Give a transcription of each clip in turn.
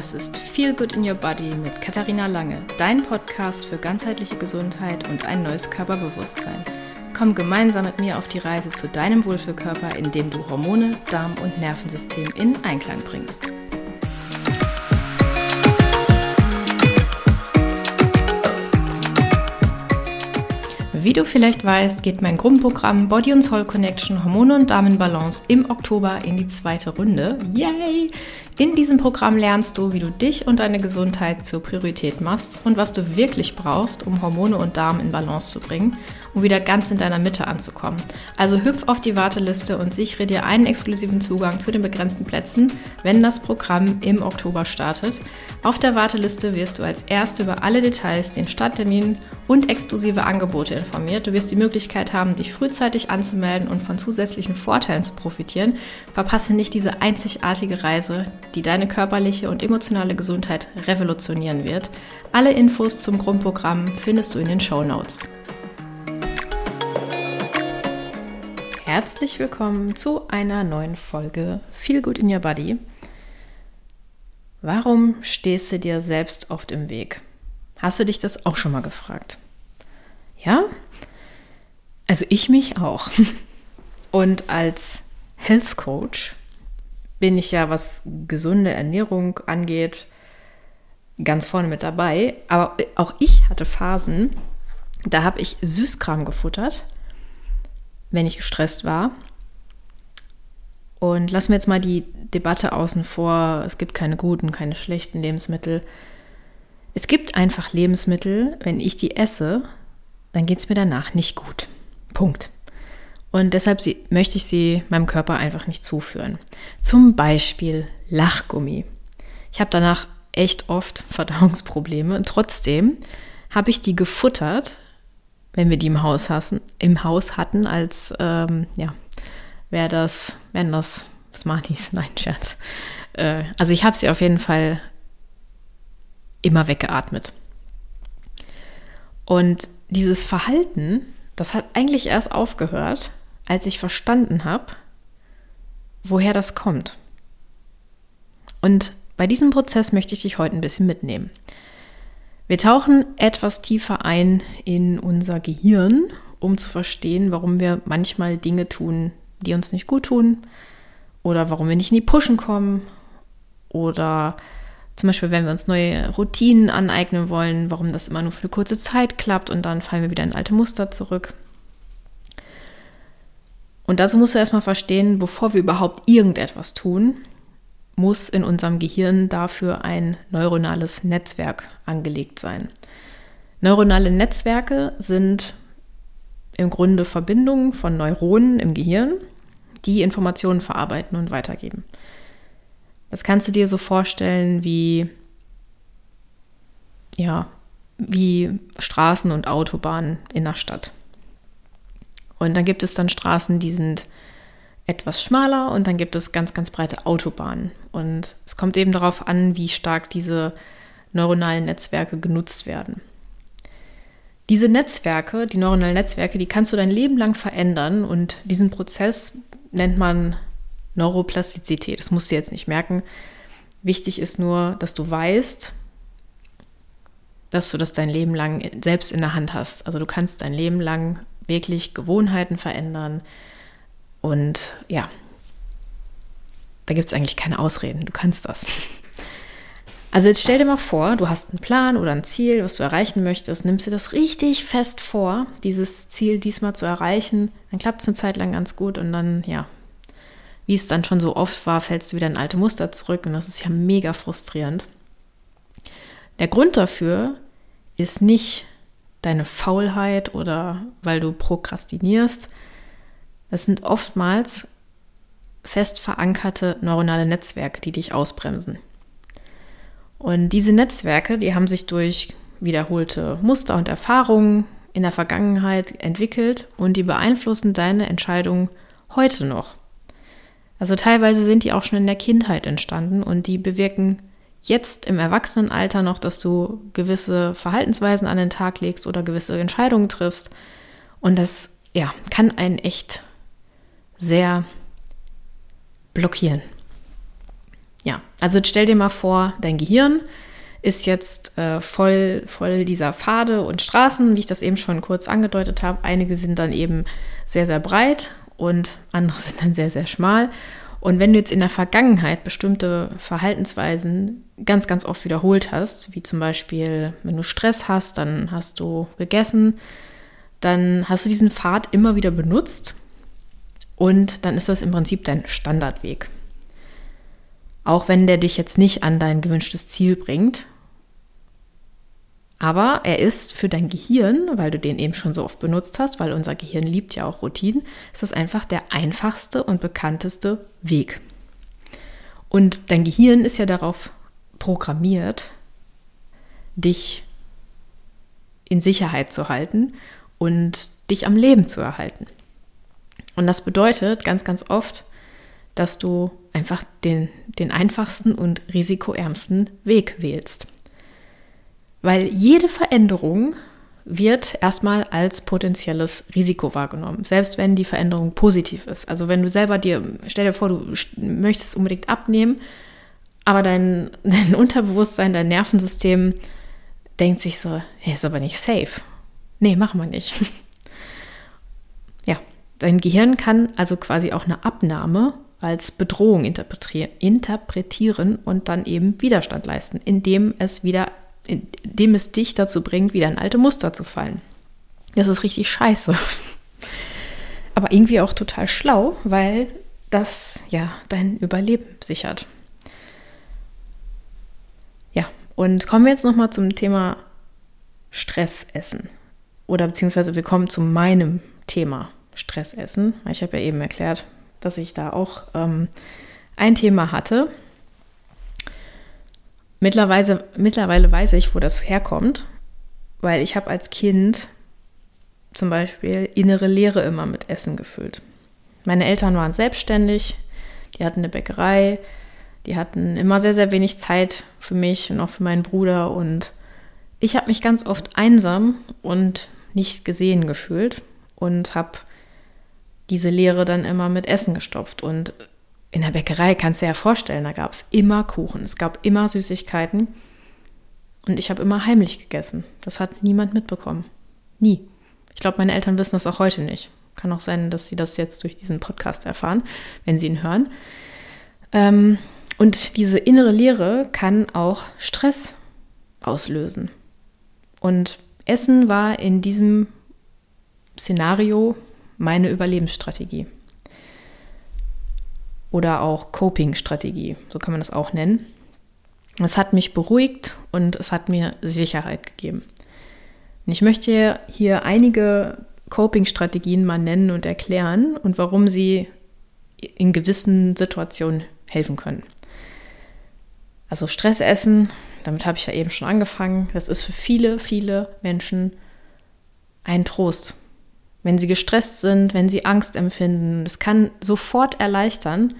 Das ist Feel Good in Your Body mit Katharina Lange, dein Podcast für ganzheitliche Gesundheit und ein neues Körperbewusstsein. Komm gemeinsam mit mir auf die Reise zu deinem Wohlfühlkörper, indem du Hormone, Darm und Nervensystem in Einklang bringst. Wie du vielleicht weißt, geht mein Grundprogramm Body und Soul Connection Hormone und Damenbalance im Oktober in die zweite Runde. Yay! In diesem Programm lernst du, wie du dich und deine Gesundheit zur Priorität machst und was du wirklich brauchst, um Hormone und Darm in Balance zu bringen um wieder ganz in deiner Mitte anzukommen. Also hüpf auf die Warteliste und sichere dir einen exklusiven Zugang zu den begrenzten Plätzen, wenn das Programm im Oktober startet. Auf der Warteliste wirst du als Erste über alle Details, den Starttermin und exklusive Angebote informiert. Du wirst die Möglichkeit haben, dich frühzeitig anzumelden und von zusätzlichen Vorteilen zu profitieren. Verpasse nicht diese einzigartige Reise, die deine körperliche und emotionale Gesundheit revolutionieren wird. Alle Infos zum Grundprogramm findest du in den Show Notes. Herzlich willkommen zu einer neuen Folge Feel Good in Your Body. Warum stehst du dir selbst oft im Weg? Hast du dich das auch schon mal gefragt? Ja? Also ich mich auch. Und als Health Coach bin ich ja, was gesunde Ernährung angeht, ganz vorne mit dabei. Aber auch ich hatte Phasen, da habe ich Süßkram gefuttert wenn ich gestresst war. Und lassen wir jetzt mal die Debatte außen vor. Es gibt keine guten, keine schlechten Lebensmittel. Es gibt einfach Lebensmittel, wenn ich die esse, dann geht es mir danach nicht gut. Punkt. Und deshalb sie, möchte ich sie meinem Körper einfach nicht zuführen. Zum Beispiel Lachgummi. Ich habe danach echt oft Verdauungsprobleme und trotzdem habe ich die gefuttert, wenn wir die im Haus, hassen, im Haus hatten, als, ähm, ja, wäre das, wären das Smarties, nein, Scherz. Äh, also ich habe sie auf jeden Fall immer weggeatmet. Und dieses Verhalten, das hat eigentlich erst aufgehört, als ich verstanden habe, woher das kommt. Und bei diesem Prozess möchte ich dich heute ein bisschen mitnehmen. Wir tauchen etwas tiefer ein in unser Gehirn, um zu verstehen, warum wir manchmal Dinge tun, die uns nicht gut tun oder warum wir nicht in die Pushen kommen oder zum Beispiel, wenn wir uns neue Routinen aneignen wollen, warum das immer nur für eine kurze Zeit klappt und dann fallen wir wieder in alte Muster zurück. Und dazu musst du erstmal verstehen, bevor wir überhaupt irgendetwas tun, muss in unserem Gehirn dafür ein neuronales Netzwerk angelegt sein. Neuronale Netzwerke sind im Grunde Verbindungen von Neuronen im Gehirn, die Informationen verarbeiten und weitergeben. Das kannst du dir so vorstellen wie ja, wie Straßen und Autobahnen in der Stadt. Und dann gibt es dann Straßen, die sind etwas schmaler und dann gibt es ganz, ganz breite Autobahnen. Und es kommt eben darauf an, wie stark diese neuronalen Netzwerke genutzt werden. Diese Netzwerke, die neuronalen Netzwerke, die kannst du dein Leben lang verändern und diesen Prozess nennt man Neuroplastizität. Das musst du jetzt nicht merken. Wichtig ist nur, dass du weißt, dass du das dein Leben lang selbst in der Hand hast. Also du kannst dein Leben lang wirklich Gewohnheiten verändern, und ja, da gibt es eigentlich keine Ausreden. Du kannst das. Also jetzt stell dir mal vor, du hast einen Plan oder ein Ziel, was du erreichen möchtest, nimmst dir das richtig fest vor, dieses Ziel diesmal zu erreichen, dann klappt es eine Zeit lang ganz gut und dann, ja, wie es dann schon so oft war, fällst du wieder in alte Muster zurück und das ist ja mega frustrierend. Der Grund dafür ist nicht deine Faulheit oder weil du prokrastinierst, es sind oftmals fest verankerte neuronale Netzwerke, die dich ausbremsen. Und diese Netzwerke, die haben sich durch wiederholte Muster und Erfahrungen in der Vergangenheit entwickelt und die beeinflussen deine Entscheidungen heute noch. Also teilweise sind die auch schon in der Kindheit entstanden und die bewirken jetzt im Erwachsenenalter noch, dass du gewisse Verhaltensweisen an den Tag legst oder gewisse Entscheidungen triffst. Und das ja, kann einen echt sehr blockieren. ja, also stell dir mal vor, dein Gehirn ist jetzt äh, voll, voll dieser Pfade und Straßen, wie ich das eben schon kurz angedeutet habe. Einige sind dann eben sehr, sehr breit und andere sind dann sehr, sehr schmal. Und wenn du jetzt in der Vergangenheit bestimmte Verhaltensweisen ganz, ganz oft wiederholt hast, wie zum Beispiel, wenn du Stress hast, dann hast du gegessen, dann hast du diesen Pfad immer wieder benutzt und dann ist das im Prinzip dein Standardweg. Auch wenn der dich jetzt nicht an dein gewünschtes Ziel bringt. Aber er ist für dein Gehirn, weil du den eben schon so oft benutzt hast, weil unser Gehirn liebt ja auch Routinen, ist das einfach der einfachste und bekannteste Weg. Und dein Gehirn ist ja darauf programmiert, dich in Sicherheit zu halten und dich am Leben zu erhalten. Und das bedeutet ganz, ganz oft, dass du einfach den, den einfachsten und risikoärmsten Weg wählst. Weil jede Veränderung wird erstmal als potenzielles Risiko wahrgenommen, selbst wenn die Veränderung positiv ist. Also wenn du selber dir, stell dir vor, du möchtest unbedingt abnehmen, aber dein, dein Unterbewusstsein, dein Nervensystem denkt sich so, hey, ist aber nicht safe. Nee, machen wir nicht. Dein Gehirn kann also quasi auch eine Abnahme als Bedrohung interpretieren und dann eben Widerstand leisten, indem es wieder, indem es dich dazu bringt, wieder in alte Muster zu fallen. Das ist richtig scheiße. Aber irgendwie auch total schlau, weil das ja dein Überleben sichert. Ja, und kommen wir jetzt nochmal zum Thema Stressessen. Oder beziehungsweise wir kommen zu meinem Thema Stressessen. Ich habe ja eben erklärt, dass ich da auch ähm, ein Thema hatte. Mittlerweile, mittlerweile weiß ich, wo das herkommt, weil ich habe als Kind zum Beispiel innere Leere immer mit Essen gefüllt. Meine Eltern waren selbstständig, die hatten eine Bäckerei, die hatten immer sehr, sehr wenig Zeit für mich und auch für meinen Bruder und ich habe mich ganz oft einsam und nicht gesehen gefühlt und habe diese Leere dann immer mit Essen gestopft. Und in der Bäckerei kannst du dir ja vorstellen, da gab es immer Kuchen, es gab immer Süßigkeiten. Und ich habe immer heimlich gegessen. Das hat niemand mitbekommen. Nie. Ich glaube, meine Eltern wissen das auch heute nicht. Kann auch sein, dass sie das jetzt durch diesen Podcast erfahren, wenn sie ihn hören. Ähm, und diese innere Leere kann auch Stress auslösen. Und Essen war in diesem Szenario meine Überlebensstrategie. Oder auch Coping-Strategie, so kann man das auch nennen. Es hat mich beruhigt und es hat mir Sicherheit gegeben. Und ich möchte hier einige Coping-Strategien mal nennen und erklären und warum sie in gewissen Situationen helfen können. Also Stressessen, damit habe ich ja eben schon angefangen, das ist für viele, viele Menschen ein Trost wenn sie gestresst sind, wenn sie Angst empfinden. Das kann sofort erleichtern,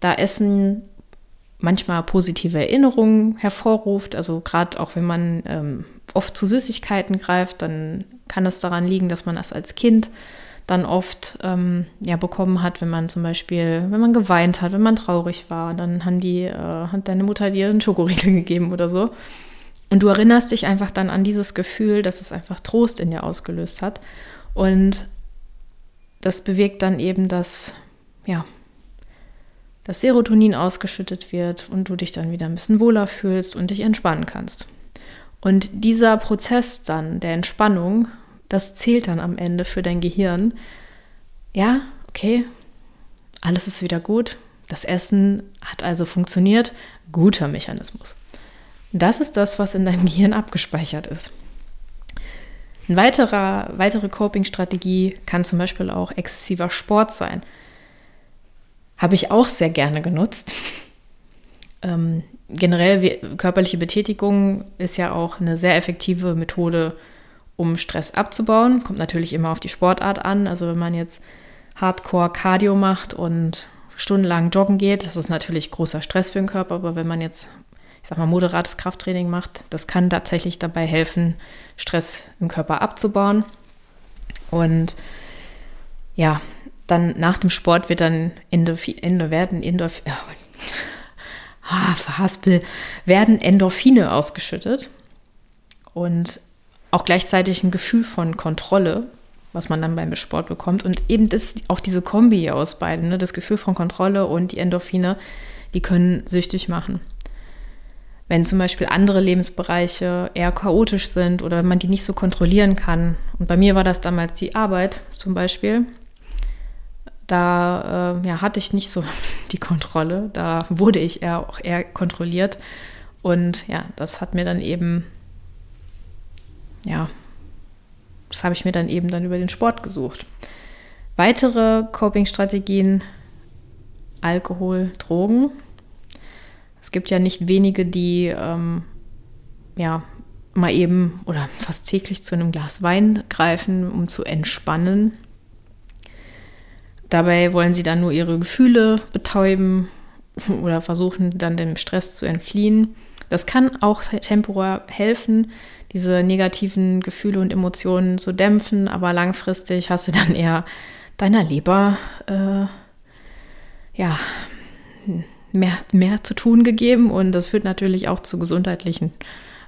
da Essen manchmal positive Erinnerungen hervorruft. Also gerade auch wenn man ähm, oft zu Süßigkeiten greift, dann kann das daran liegen, dass man das als Kind dann oft ähm, ja, bekommen hat, wenn man zum Beispiel, wenn man geweint hat, wenn man traurig war, dann haben die, äh, hat deine Mutter dir einen Schokoriegel gegeben oder so. Und du erinnerst dich einfach dann an dieses Gefühl, dass es einfach Trost in dir ausgelöst hat. Und das bewirkt dann eben, dass, ja, das Serotonin ausgeschüttet wird und du dich dann wieder ein bisschen wohler fühlst und dich entspannen kannst. Und dieser Prozess dann der Entspannung, das zählt dann am Ende für dein Gehirn. Ja, okay, alles ist wieder gut. Das Essen hat also funktioniert. Guter Mechanismus. Das ist das, was in deinem Gehirn abgespeichert ist. Eine weiterer, weitere Coping-Strategie kann zum Beispiel auch exzessiver Sport sein. Habe ich auch sehr gerne genutzt. ähm, generell körperliche Betätigung ist ja auch eine sehr effektive Methode, um Stress abzubauen. Kommt natürlich immer auf die Sportart an. Also wenn man jetzt Hardcore Cardio macht und stundenlang joggen geht, das ist natürlich großer Stress für den Körper. Aber wenn man jetzt ich sag mal, moderates Krafttraining macht, das kann tatsächlich dabei helfen, Stress im Körper abzubauen. Und ja, dann nach dem Sport wird dann Endorphin, Endo werden Endorphin, ah, verhaspel, werden Endorphine ausgeschüttet und auch gleichzeitig ein Gefühl von Kontrolle, was man dann beim Sport bekommt. Und eben das, auch diese Kombi aus beiden, ne, das Gefühl von Kontrolle und die Endorphine, die können süchtig machen. Wenn zum Beispiel andere Lebensbereiche eher chaotisch sind oder man die nicht so kontrollieren kann. Und bei mir war das damals die Arbeit zum Beispiel. Da äh, ja, hatte ich nicht so die Kontrolle. Da wurde ich eher auch eher kontrolliert. Und ja, das hat mir dann eben, ja, das habe ich mir dann eben dann über den Sport gesucht. Weitere Coping-Strategien, Alkohol, Drogen. Es gibt ja nicht wenige, die ähm, ja mal eben oder fast täglich zu einem Glas Wein greifen, um zu entspannen. Dabei wollen sie dann nur ihre Gefühle betäuben oder versuchen dann dem Stress zu entfliehen. Das kann auch temporär helfen, diese negativen Gefühle und Emotionen zu dämpfen, aber langfristig hast du dann eher deiner Leber äh, ja, mehr, mehr zu tun gegeben und das führt natürlich auch zu gesundheitlichen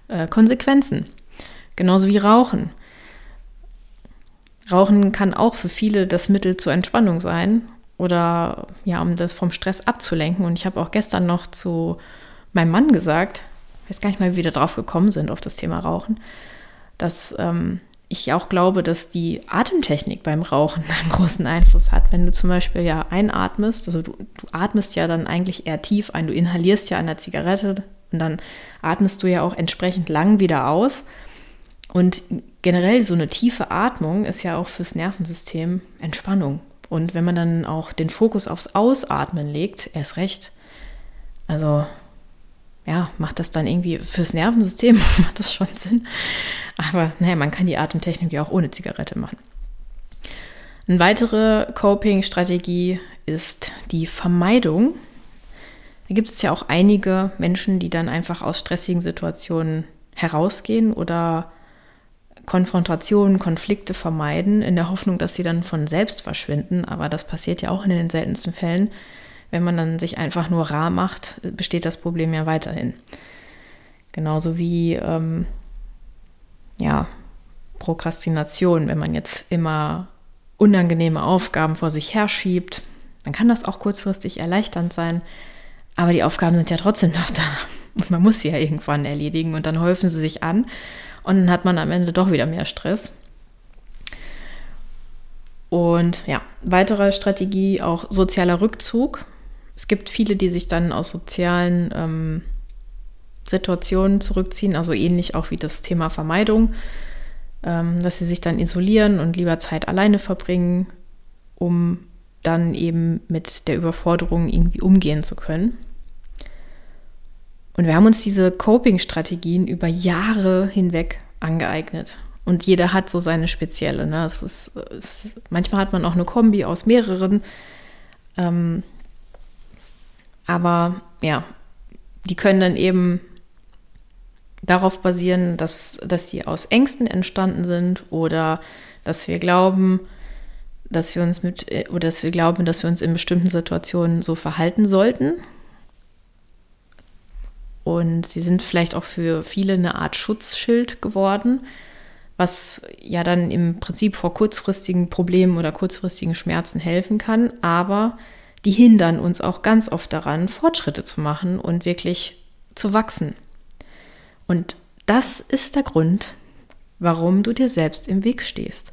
äh, Konsequenzen. Genauso wie Rauchen. Rauchen kann auch für viele das Mittel zur Entspannung sein oder ja, um das vom Stress abzulenken. Und ich habe auch gestern noch zu meinem Mann gesagt, ich weiß gar nicht mal, wie wir drauf gekommen sind auf das Thema Rauchen, dass ähm, ich auch glaube, dass die Atemtechnik beim Rauchen einen großen Einfluss hat. Wenn du zum Beispiel ja einatmest, also du, du atmest ja dann eigentlich eher tief ein, du inhalierst ja an der Zigarette und dann atmest du ja auch entsprechend lang wieder aus. Und generell so eine tiefe Atmung ist ja auch fürs Nervensystem Entspannung. Und wenn man dann auch den Fokus aufs Ausatmen legt, erst recht. Also ja, macht das dann irgendwie fürs Nervensystem, macht das schon Sinn. Aber naja, man kann die Atemtechnik ja auch ohne Zigarette machen. Eine weitere Coping-Strategie ist die Vermeidung. Da gibt es ja auch einige Menschen, die dann einfach aus stressigen Situationen herausgehen oder Konfrontationen, Konflikte vermeiden, in der Hoffnung, dass sie dann von selbst verschwinden. Aber das passiert ja auch in den seltensten Fällen. Wenn man dann sich einfach nur rar macht, besteht das Problem ja weiterhin. Genauso wie ähm, ja, Prokrastination, wenn man jetzt immer unangenehme Aufgaben vor sich herschiebt, dann kann das auch kurzfristig erleichternd sein. Aber die Aufgaben sind ja trotzdem noch da. Und man muss sie ja irgendwann erledigen und dann häufen sie sich an und dann hat man am Ende doch wieder mehr Stress. Und ja, weitere Strategie auch sozialer Rückzug. Es gibt viele, die sich dann aus sozialen ähm, Situationen zurückziehen, also ähnlich auch wie das Thema Vermeidung, ähm, dass sie sich dann isolieren und lieber Zeit alleine verbringen, um dann eben mit der Überforderung irgendwie umgehen zu können. Und wir haben uns diese Coping-Strategien über Jahre hinweg angeeignet. Und jeder hat so seine spezielle. Ne? Es ist, es, manchmal hat man auch eine Kombi aus mehreren. Ähm, aber ja, die können dann eben darauf basieren, dass, dass die aus Ängsten entstanden sind oder dass wir glauben, dass wir uns mit oder dass wir glauben, dass wir uns in bestimmten Situationen so verhalten sollten und sie sind vielleicht auch für viele eine Art Schutzschild geworden, was ja dann im Prinzip vor kurzfristigen Problemen oder kurzfristigen Schmerzen helfen kann. Aber die hindern uns auch ganz oft daran, Fortschritte zu machen und wirklich zu wachsen. Und das ist der Grund, warum du dir selbst im Weg stehst.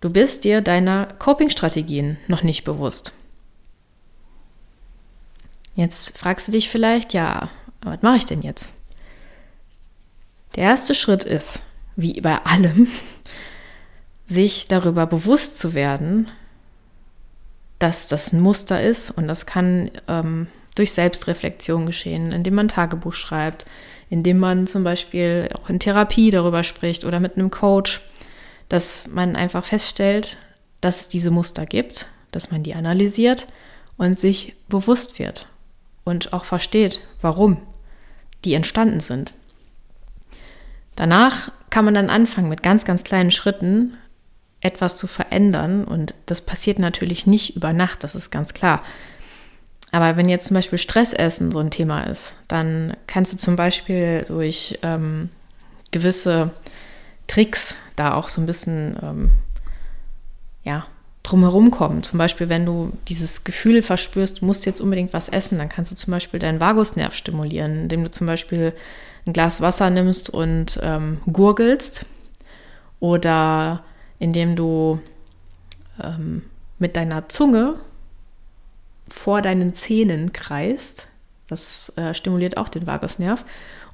Du bist dir deiner Coping-Strategien noch nicht bewusst. Jetzt fragst du dich vielleicht, ja, was mache ich denn jetzt? Der erste Schritt ist, wie bei allem, sich darüber bewusst zu werden, dass das ein Muster ist und das kann ähm, durch Selbstreflexion geschehen, indem man Tagebuch schreibt, indem man zum Beispiel auch in Therapie darüber spricht oder mit einem Coach, dass man einfach feststellt, dass es diese Muster gibt, dass man die analysiert und sich bewusst wird und auch versteht, warum die entstanden sind. Danach kann man dann anfangen, mit ganz, ganz kleinen Schritten etwas zu verändern. Und das passiert natürlich nicht über Nacht, das ist ganz klar. Aber wenn jetzt zum Beispiel Stressessen so ein Thema ist, dann kannst du zum Beispiel durch ähm, gewisse Tricks da auch so ein bisschen ähm, ja, drumherum kommen. Zum Beispiel, wenn du dieses Gefühl verspürst, du musst jetzt unbedingt was essen, dann kannst du zum Beispiel deinen Vagusnerv stimulieren, indem du zum Beispiel ein Glas Wasser nimmst und ähm, gurgelst oder indem du ähm, mit deiner Zunge vor deinen Zähnen kreist. Das äh, stimuliert auch den Vagusnerv.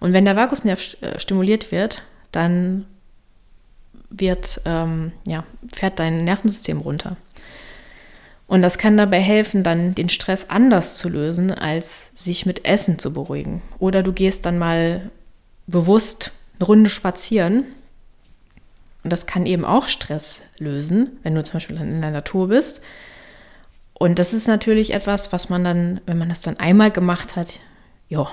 Und wenn der Vagusnerv äh, stimuliert wird, dann wird, ähm, ja, fährt dein Nervensystem runter. Und das kann dabei helfen, dann den Stress anders zu lösen, als sich mit Essen zu beruhigen. Oder du gehst dann mal bewusst eine Runde spazieren. Und das kann eben auch Stress lösen, wenn du zum Beispiel in der Natur bist. Und das ist natürlich etwas, was man dann, wenn man das dann einmal gemacht hat, ja,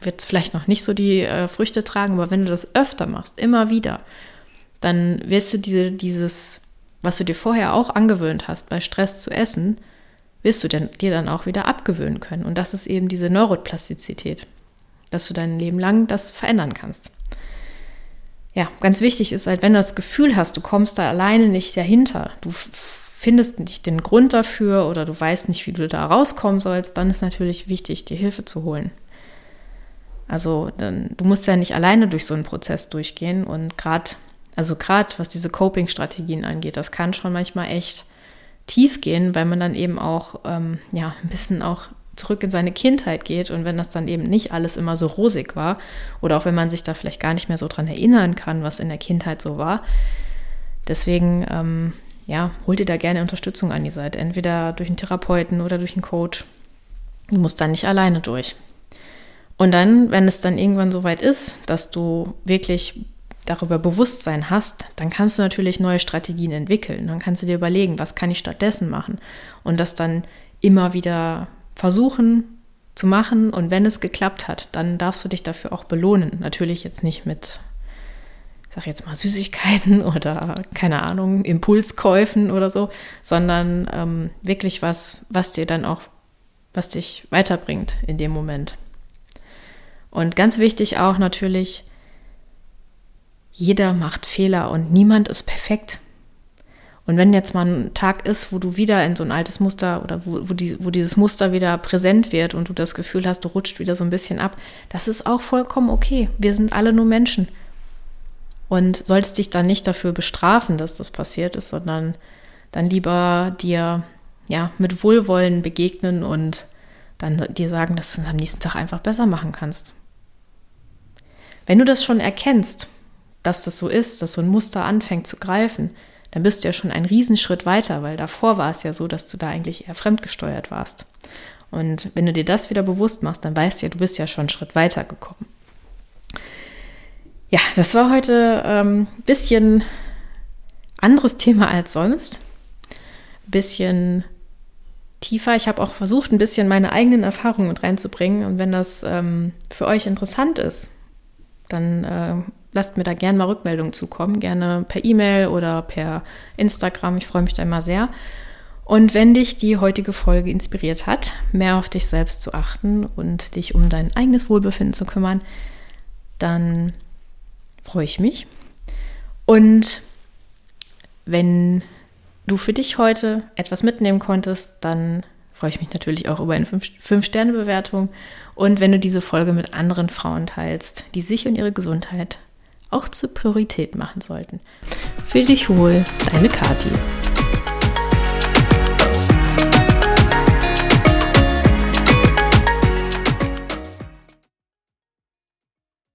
wird es vielleicht noch nicht so die äh, Früchte tragen, aber wenn du das öfter machst, immer wieder, dann wirst du diese, dieses, was du dir vorher auch angewöhnt hast, bei Stress zu essen, wirst du dir dann auch wieder abgewöhnen können. Und das ist eben diese Neuroplastizität, dass du dein Leben lang das verändern kannst. Ja, ganz wichtig ist halt, wenn du das Gefühl hast, du kommst da alleine nicht dahinter, du findest nicht den Grund dafür oder du weißt nicht, wie du da rauskommen sollst, dann ist natürlich wichtig, dir Hilfe zu holen. Also dann, du musst ja nicht alleine durch so einen Prozess durchgehen und gerade also gerade was diese Coping-Strategien angeht, das kann schon manchmal echt tief gehen, weil man dann eben auch ähm, ja ein bisschen auch zurück in seine Kindheit geht und wenn das dann eben nicht alles immer so rosig war oder auch wenn man sich da vielleicht gar nicht mehr so dran erinnern kann, was in der Kindheit so war. Deswegen ähm, ja, hol dir da gerne Unterstützung an die Seite, entweder durch einen Therapeuten oder durch einen Coach. Du musst da nicht alleine durch. Und dann, wenn es dann irgendwann so weit ist, dass du wirklich darüber Bewusstsein hast, dann kannst du natürlich neue Strategien entwickeln. Dann kannst du dir überlegen, was kann ich stattdessen machen und das dann immer wieder versuchen zu machen. Und wenn es geklappt hat, dann darfst du dich dafür auch belohnen. Natürlich jetzt nicht mit, ich sag jetzt mal, Süßigkeiten oder keine Ahnung, Impulskäufen oder so, sondern ähm, wirklich was, was dir dann auch, was dich weiterbringt in dem Moment. Und ganz wichtig auch natürlich, jeder macht Fehler und niemand ist perfekt. Und wenn jetzt mal ein Tag ist, wo du wieder in so ein altes Muster oder wo, wo, die, wo dieses Muster wieder präsent wird und du das Gefühl hast, du rutscht wieder so ein bisschen ab, das ist auch vollkommen okay. Wir sind alle nur Menschen. Und sollst dich dann nicht dafür bestrafen, dass das passiert ist, sondern dann lieber dir ja mit Wohlwollen begegnen und dann dir sagen, dass du es am nächsten Tag einfach besser machen kannst. Wenn du das schon erkennst, dass das so ist, dass so ein Muster anfängt zu greifen, dann bist du ja schon einen Riesenschritt weiter, weil davor war es ja so, dass du da eigentlich eher fremdgesteuert warst. Und wenn du dir das wieder bewusst machst, dann weißt du ja, du bist ja schon einen Schritt weiter gekommen. Ja, das war heute ein ähm, bisschen anderes Thema als sonst. Bisschen tiefer. Ich habe auch versucht, ein bisschen meine eigenen Erfahrungen mit reinzubringen. Und wenn das ähm, für euch interessant ist, dann äh, lasst mir da gerne mal Rückmeldungen zukommen, gerne per E-Mail oder per Instagram. Ich freue mich da immer sehr. Und wenn dich die heutige Folge inspiriert hat, mehr auf dich selbst zu achten und dich um dein eigenes Wohlbefinden zu kümmern, dann freue ich mich. Und wenn du für dich heute etwas mitnehmen konntest, dann freue ich mich natürlich auch über eine 5-Sterne-Bewertung. Und wenn du diese Folge mit anderen Frauen teilst, die sich und ihre Gesundheit auch zur Priorität machen sollten. Fühl dich wohl, deine Kathi.